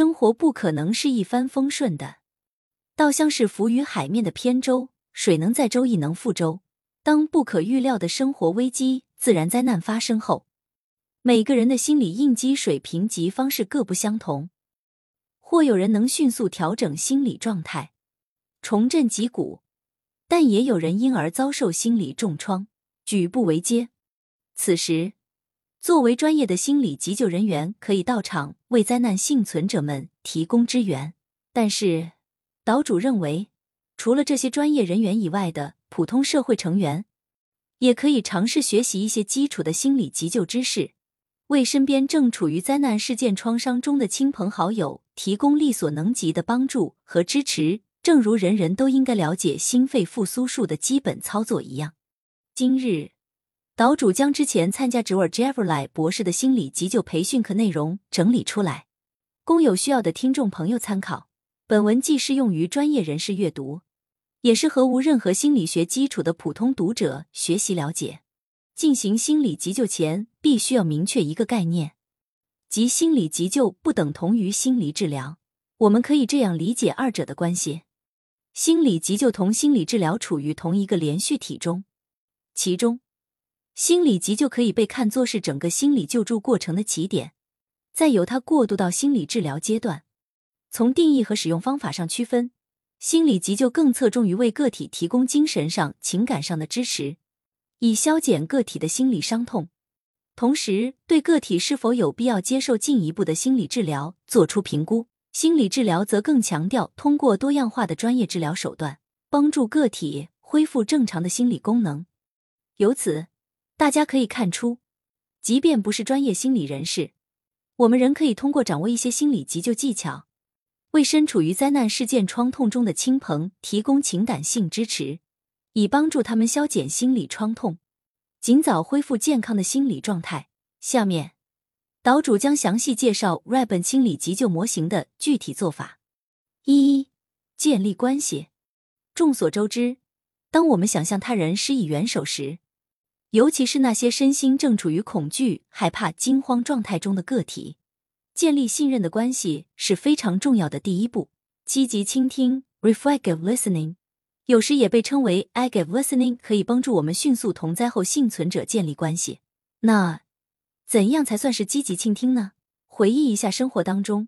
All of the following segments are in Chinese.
生活不可能是一帆风顺的，倒像是浮于海面的扁舟，水能载舟，亦能覆舟。当不可预料的生活危机、自然灾难发生后，每个人的心理应激水平及方式各不相同。或有人能迅速调整心理状态，重振脊骨，但也有人因而遭受心理重创，举步维艰。此时，作为专业的心理急救人员，可以到场为灾难幸存者们提供支援。但是，岛主认为，除了这些专业人员以外的普通社会成员，也可以尝试学习一些基础的心理急救知识。为身边正处于灾难事件创伤中的亲朋好友提供力所能及的帮助和支持，正如人人都应该了解心肺复苏术的基本操作一样。今日，岛主将之前参加 Joel Jeffrey 博士的心理急救培训课内容整理出来，供有需要的听众朋友参考。本文既适用于专业人士阅读，也适合无任何心理学基础的普通读者学习了解。进行心理急救前，必须要明确一个概念，即心理急救不等同于心理治疗。我们可以这样理解二者的关系：心理急救同心理治疗处于同一个连续体中，其中心理急救可以被看作是整个心理救助过程的起点，再由它过渡到心理治疗阶段。从定义和使用方法上区分，心理急救更侧重于为个体提供精神上、情感上的支持。以消减个体的心理伤痛，同时对个体是否有必要接受进一步的心理治疗做出评估。心理治疗则更强调通过多样化的专业治疗手段，帮助个体恢复正常的心理功能。由此，大家可以看出，即便不是专业心理人士，我们仍可以通过掌握一些心理急救技巧，为身处于灾难事件创痛中的亲朋提供情感性支持。以帮助他们消减心理创痛，尽早恢复健康的心理状态。下面，岛主将详细介绍 RABN 心理急救模型的具体做法。一、建立关系。众所周知，当我们想向他人施以援手时，尤其是那些身心正处于恐惧、害怕、惊慌状态中的个体，建立信任的关系是非常重要的第一步。积极倾听 （reflective listening）。有时也被称为 active listening，可以帮助我们迅速同灾后幸存者建立关系。那怎样才算是积极倾听呢？回忆一下生活当中，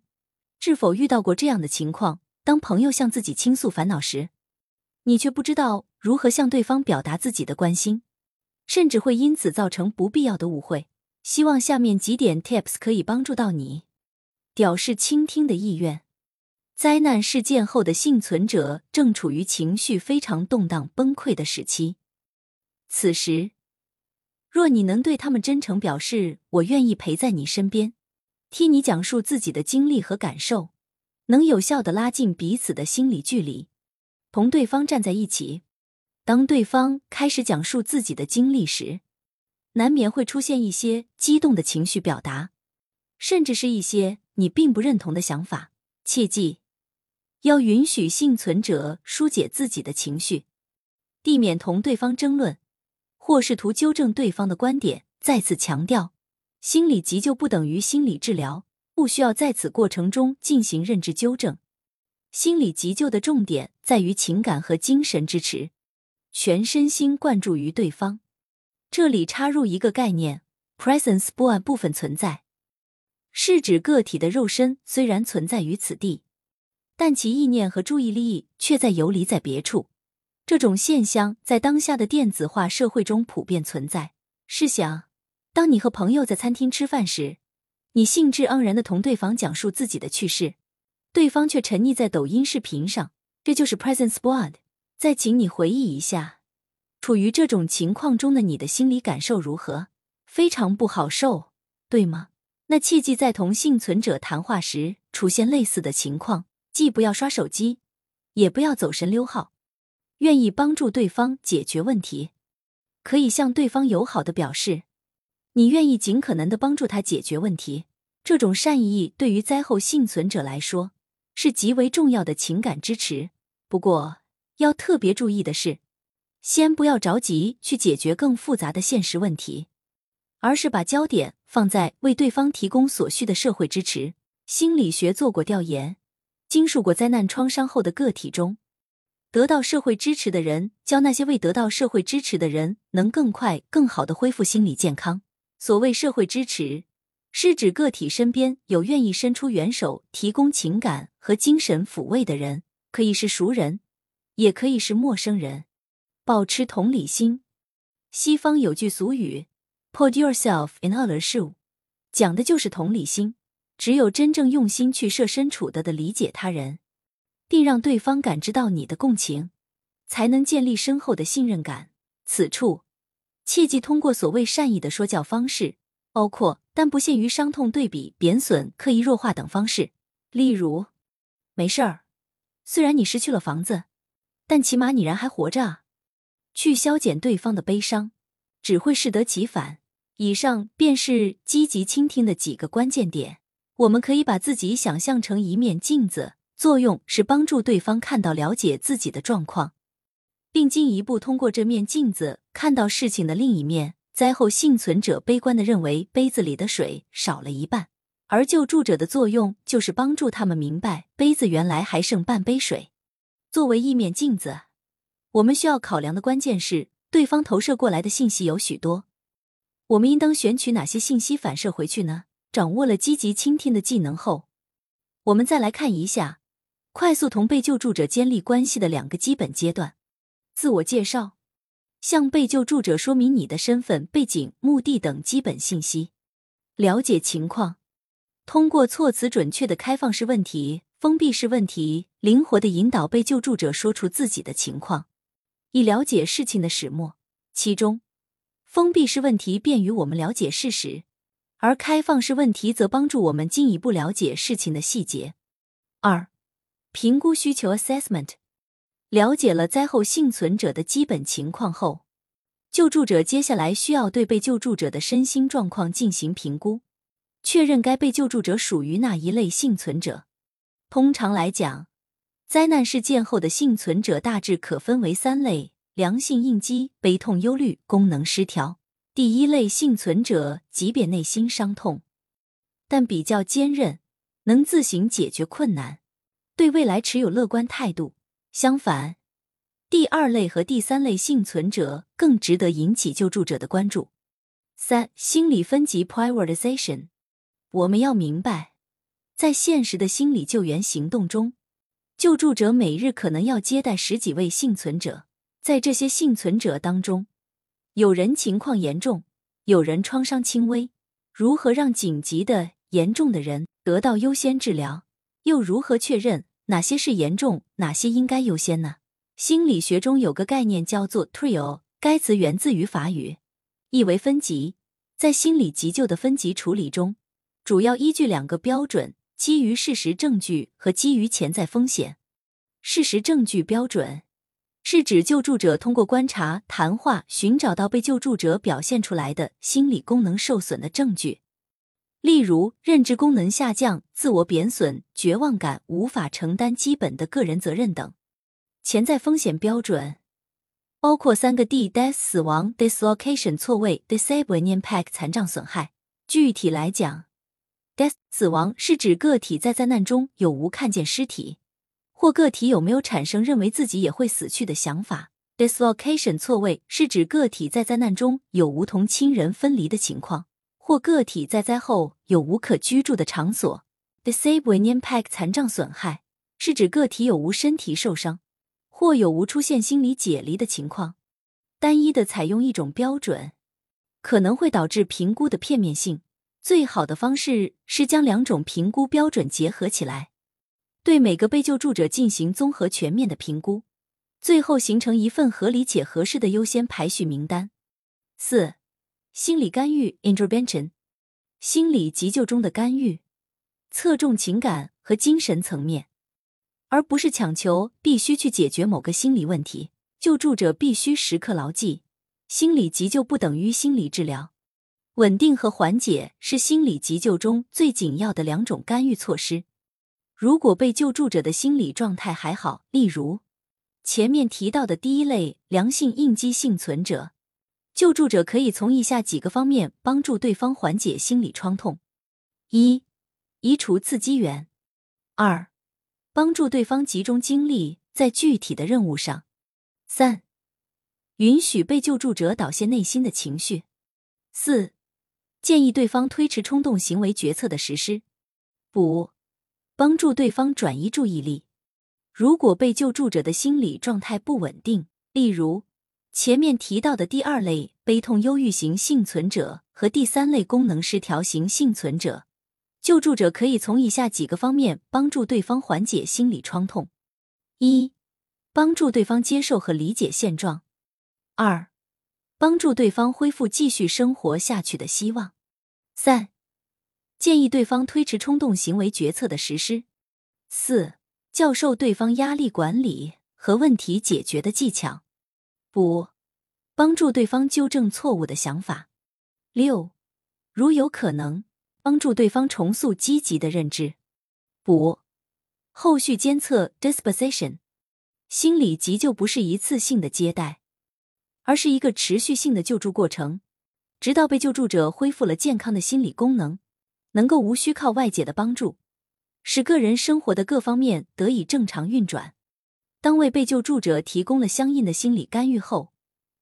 是否遇到过这样的情况：当朋友向自己倾诉烦恼时，你却不知道如何向对方表达自己的关心，甚至会因此造成不必要的误会。希望下面几点 tips 可以帮助到你，表示倾听的意愿。灾难事件后的幸存者正处于情绪非常动荡、崩溃的时期。此时，若你能对他们真诚表示“我愿意陪在你身边，替你讲述自己的经历和感受”，能有效的拉近彼此的心理距离，同对方站在一起。当对方开始讲述自己的经历时，难免会出现一些激动的情绪表达，甚至是一些你并不认同的想法。切记。要允许幸存者疏解自己的情绪，避免同对方争论或试图纠正对方的观点。再次强调，心理急救不等于心理治疗，不需要在此过程中进行认知纠正。心理急救的重点在于情感和精神支持，全身心灌注于对方。这里插入一个概念：presence 不按部分存在，是指个体的肉身虽然存在于此地。但其意念和注意力却在游离在别处，这种现象在当下的电子化社会中普遍存在。试想，当你和朋友在餐厅吃饭时，你兴致盎然的同对方讲述自己的趣事，对方却沉溺在抖音视频上，这就是 presence bond。再请你回忆一下，处于这种情况中的你的心理感受如何？非常不好受，对吗？那切记在同幸存者谈话时出现类似的情况。既不要刷手机，也不要走神溜号，愿意帮助对方解决问题，可以向对方友好的表示，你愿意尽可能的帮助他解决问题。这种善意对于灾后幸存者来说是极为重要的情感支持。不过要特别注意的是，先不要着急去解决更复杂的现实问题，而是把焦点放在为对方提供所需的社会支持。心理学做过调研，经受过灾难创伤后的个体中，得到社会支持的人，教那些未得到社会支持的人，能更快、更好的恢复心理健康。所谓社会支持，是指个体身边有愿意伸出援手、提供情感和精神抚慰的人，可以是熟人，也可以是陌生人。保持同理心。西方有句俗语：“Put yourself in other's shoes，讲的就是同理心。只有真正用心去设身处地的理解他人，并让对方感知到你的共情，才能建立深厚的信任感。此处切忌通过所谓善意的说教方式，包括但不限于伤痛对比、贬损、刻意弱化等方式。例如，没事儿，虽然你失去了房子，但起码你人还活着啊。去消减对方的悲伤，只会适得其反。以上便是积极倾听的几个关键点。我们可以把自己想象成一面镜子，作用是帮助对方看到、了解自己的状况，并进一步通过这面镜子看到事情的另一面。灾后幸存者悲观的认为杯子里的水少了一半，而救助者的作用就是帮助他们明白杯子原来还剩半杯水。作为一面镜子，我们需要考量的关键是对方投射过来的信息有许多，我们应当选取哪些信息反射回去呢？掌握了积极倾听的技能后，我们再来看一下快速同被救助者建立关系的两个基本阶段：自我介绍，向被救助者说明你的身份、背景、目的等基本信息；了解情况，通过措辞准确的开放式问题、封闭式问题，灵活的引导被救助者说出自己的情况，以了解事情的始末。其中，封闭式问题便于我们了解事实。而开放式问题则帮助我们进一步了解事情的细节。二、评估需求 （assessment）。了解了灾后幸存者的基本情况后，救助者接下来需要对被救助者的身心状况进行评估，确认该被救助者属于哪一类幸存者。通常来讲，灾难事件后的幸存者大致可分为三类：良性应激、悲痛、忧虑、功能失调。第一类幸存者，即便内心伤痛，但比较坚韧，能自行解决困难，对未来持有乐观态度。相反，第二类和第三类幸存者更值得引起救助者的关注。三、心理分级 （prioritization）。我们要明白，在现实的心理救援行动中，救助者每日可能要接待十几位幸存者，在这些幸存者当中。有人情况严重，有人创伤轻微。如何让紧急的、严重的人得到优先治疗？又如何确认哪些是严重，哪些应该优先呢？心理学中有个概念叫做 “trio”，该词源自于法语，意为分级。在心理急救的分级处理中，主要依据两个标准：基于事实证据和基于潜在风险。事实证据标准。是指救助者通过观察、谈话寻找到被救助者表现出来的心理功能受损的证据，例如认知功能下降、自我贬损、绝望感、无法承担基本的个人责任等。潜在风险标准包括三个 D：death 死亡、dislocation 错位、disabling impact 残障损害。具体来讲，death 死亡是指个体在灾难中有无看见尸体。或个体有没有产生认为自己也会死去的想法？Dislocation 错位是指个体在灾难中有无同亲人分离的情况，或个体在灾后有无可居住的场所。Disabling impact 残障损害是指个体有无身体受伤，或有无出现心理解离的情况。单一的采用一种标准，可能会导致评估的片面性。最好的方式是将两种评估标准结合起来。对每个被救助者进行综合全面的评估，最后形成一份合理且合适的优先排序名单。四、心理干预 （intervention），心理急救中的干预，侧重情感和精神层面，而不是强求必须去解决某个心理问题。救助者必须时刻牢记，心理急救不等于心理治疗，稳定和缓解是心理急救中最紧要的两种干预措施。如果被救助者的心理状态还好，例如前面提到的第一类良性应激幸存者，救助者可以从以下几个方面帮助对方缓解心理创痛：一、移除刺激源。二、帮助对方集中精力在具体的任务上。三、允许被救助者导泄内心的情绪。四、建议对方推迟冲动行为决策的实施。五、帮助对方转移注意力。如果被救助者的心理状态不稳定，例如前面提到的第二类悲痛忧郁型幸存者和第三类功能失调型幸存者，救助者可以从以下几个方面帮助对方缓解心理创痛：一、帮助对方接受和理解现状；二、帮助对方恢复继续生活下去的希望；三、建议对方推迟冲动行为决策的实施；四。教授对方压力管理和问题解决的技巧。五、帮助对方纠正错误的想法。六、如有可能，帮助对方重塑积极的认知。五、后续监测 disposition。心理急救不是一次性的接待，而是一个持续性的救助过程，直到被救助者恢复了健康的心理功能，能够无需靠外界的帮助。使个人生活的各方面得以正常运转。当为被救助者提供了相应的心理干预后，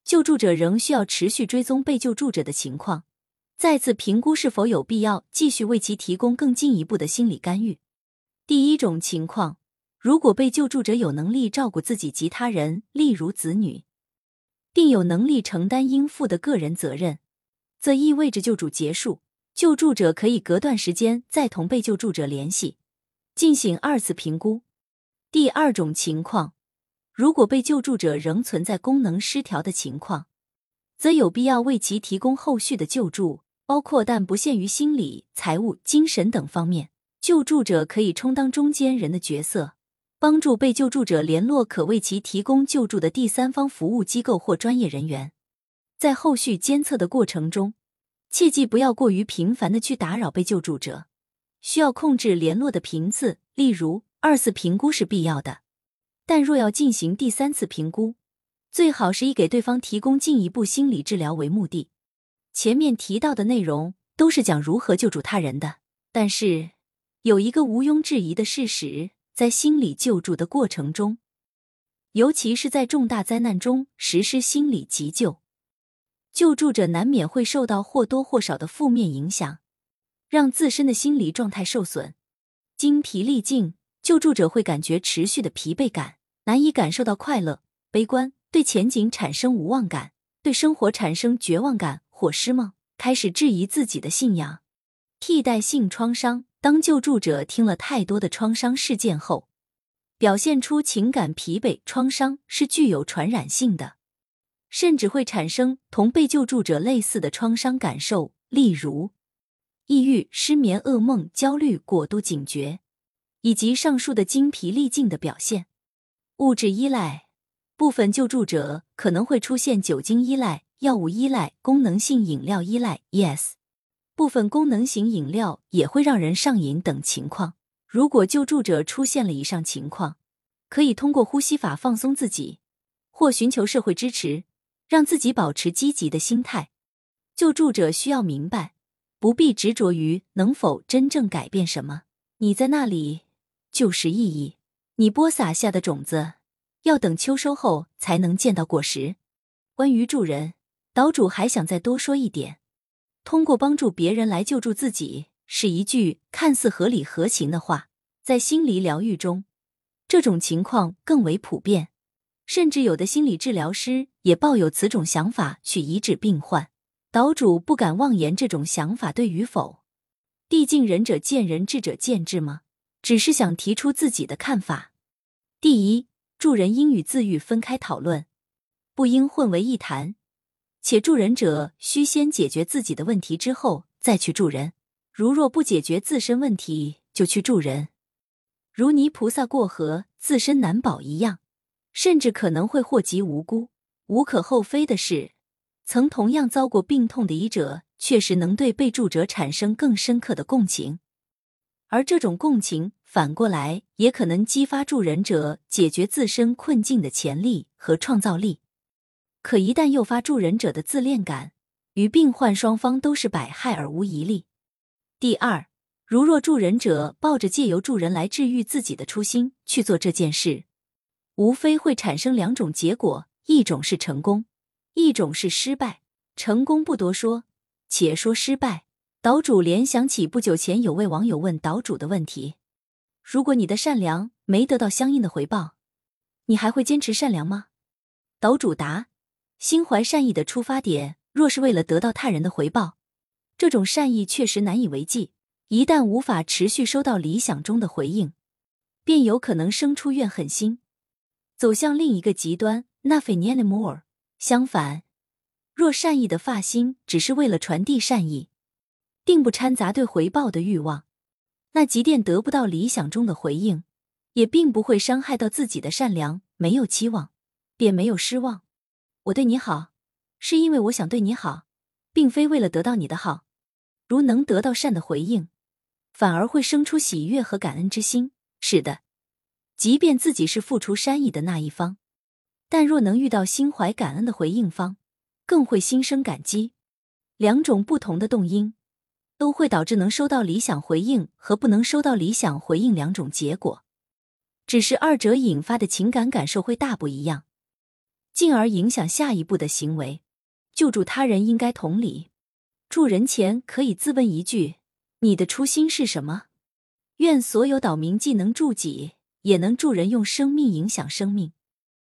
救助者仍需要持续追踪被救助者的情况，再次评估是否有必要继续为其提供更进一步的心理干预。第一种情况，如果被救助者有能力照顾自己及他人，例如子女，并有能力承担应负的个人责任，则意味着救助结束，救助者可以隔段时间再同被救助者联系。进行二次评估。第二种情况，如果被救助者仍存在功能失调的情况，则有必要为其提供后续的救助，包括但不限于心理、财务、精神等方面。救助者可以充当中间人的角色，帮助被救助者联络可为其提供救助的第三方服务机构或专业人员。在后续监测的过程中，切记不要过于频繁的去打扰被救助者。需要控制联络的频次，例如二次评估是必要的，但若要进行第三次评估，最好是以给对方提供进一步心理治疗为目的。前面提到的内容都是讲如何救助他人的，但是有一个毋庸置疑的事实，在心理救助的过程中，尤其是在重大灾难中实施心理急救，救助者难免会受到或多或少的负面影响。让自身的心理状态受损，精疲力尽，救助者会感觉持续的疲惫感，难以感受到快乐，悲观，对前景产生无望感，对生活产生绝望感或失望，开始质疑自己的信仰。替代性创伤，当救助者听了太多的创伤事件后，表现出情感疲惫。创伤是具有传染性的，甚至会产生同被救助者类似的创伤感受，例如。抑郁、失眠、噩梦、焦虑、过度警觉，以及上述的精疲力尽的表现。物质依赖，部分救助者可能会出现酒精依赖、药物依赖、功能性饮料依赖。Yes，部分功能型饮料也会让人上瘾等情况。如果救助者出现了以上情况，可以通过呼吸法放松自己，或寻求社会支持，让自己保持积极的心态。救助者需要明白。不必执着于能否真正改变什么，你在那里就是意义。你播撒下的种子，要等秋收后才能见到果实。关于助人，岛主还想再多说一点：通过帮助别人来救助自己，是一句看似合理合情的话。在心理疗愈中，这种情况更为普遍，甚至有的心理治疗师也抱有此种想法去医治病患。岛主不敢妄言这种想法对与否，毕竟仁者见仁，智者见智吗？只是想提出自己的看法。第一，助人应与自愈分开讨论，不应混为一谈。且助人者需先解决自己的问题之后再去助人。如若不解决自身问题就去助人，如泥菩萨过河，自身难保一样，甚至可能会祸及无辜。无可厚非的是。曾同样遭过病痛的医者，确实能对被助者产生更深刻的共情，而这种共情反过来也可能激发助人者解决自身困境的潜力和创造力。可一旦诱发助人者的自恋感，与病患双方都是百害而无一利。第二，如若助人者抱着借由助人来治愈自己的初心去做这件事，无非会产生两种结果：一种是成功，一种是失败。成功不多说，且说失败。岛主联想起不久前有位网友问岛主的问题：如果你的善良没得到相应的回报，你还会坚持善良吗？岛主答：心怀善意的出发点，若是为了得到他人的回报，这种善意确实难以为继。一旦无法持续收到理想中的回应，便有可能生出怨恨心，走向另一个极端。Nothing anymore。相反，若善意的发心只是为了传递善意。并不掺杂对回报的欲望，那即便得不到理想中的回应，也并不会伤害到自己的善良。没有期望，便没有失望。我对你好，是因为我想对你好，并非为了得到你的好。如能得到善的回应，反而会生出喜悦和感恩之心。是的，即便自己是付出善意的那一方，但若能遇到心怀感恩的回应方，更会心生感激。两种不同的动因。都会导致能收到理想回应和不能收到理想回应两种结果，只是二者引发的情感感受会大不一样，进而影响下一步的行为。救助他人应该同理，助人前可以自问一句：你的初心是什么？愿所有岛民既能助己，也能助人，用生命影响生命。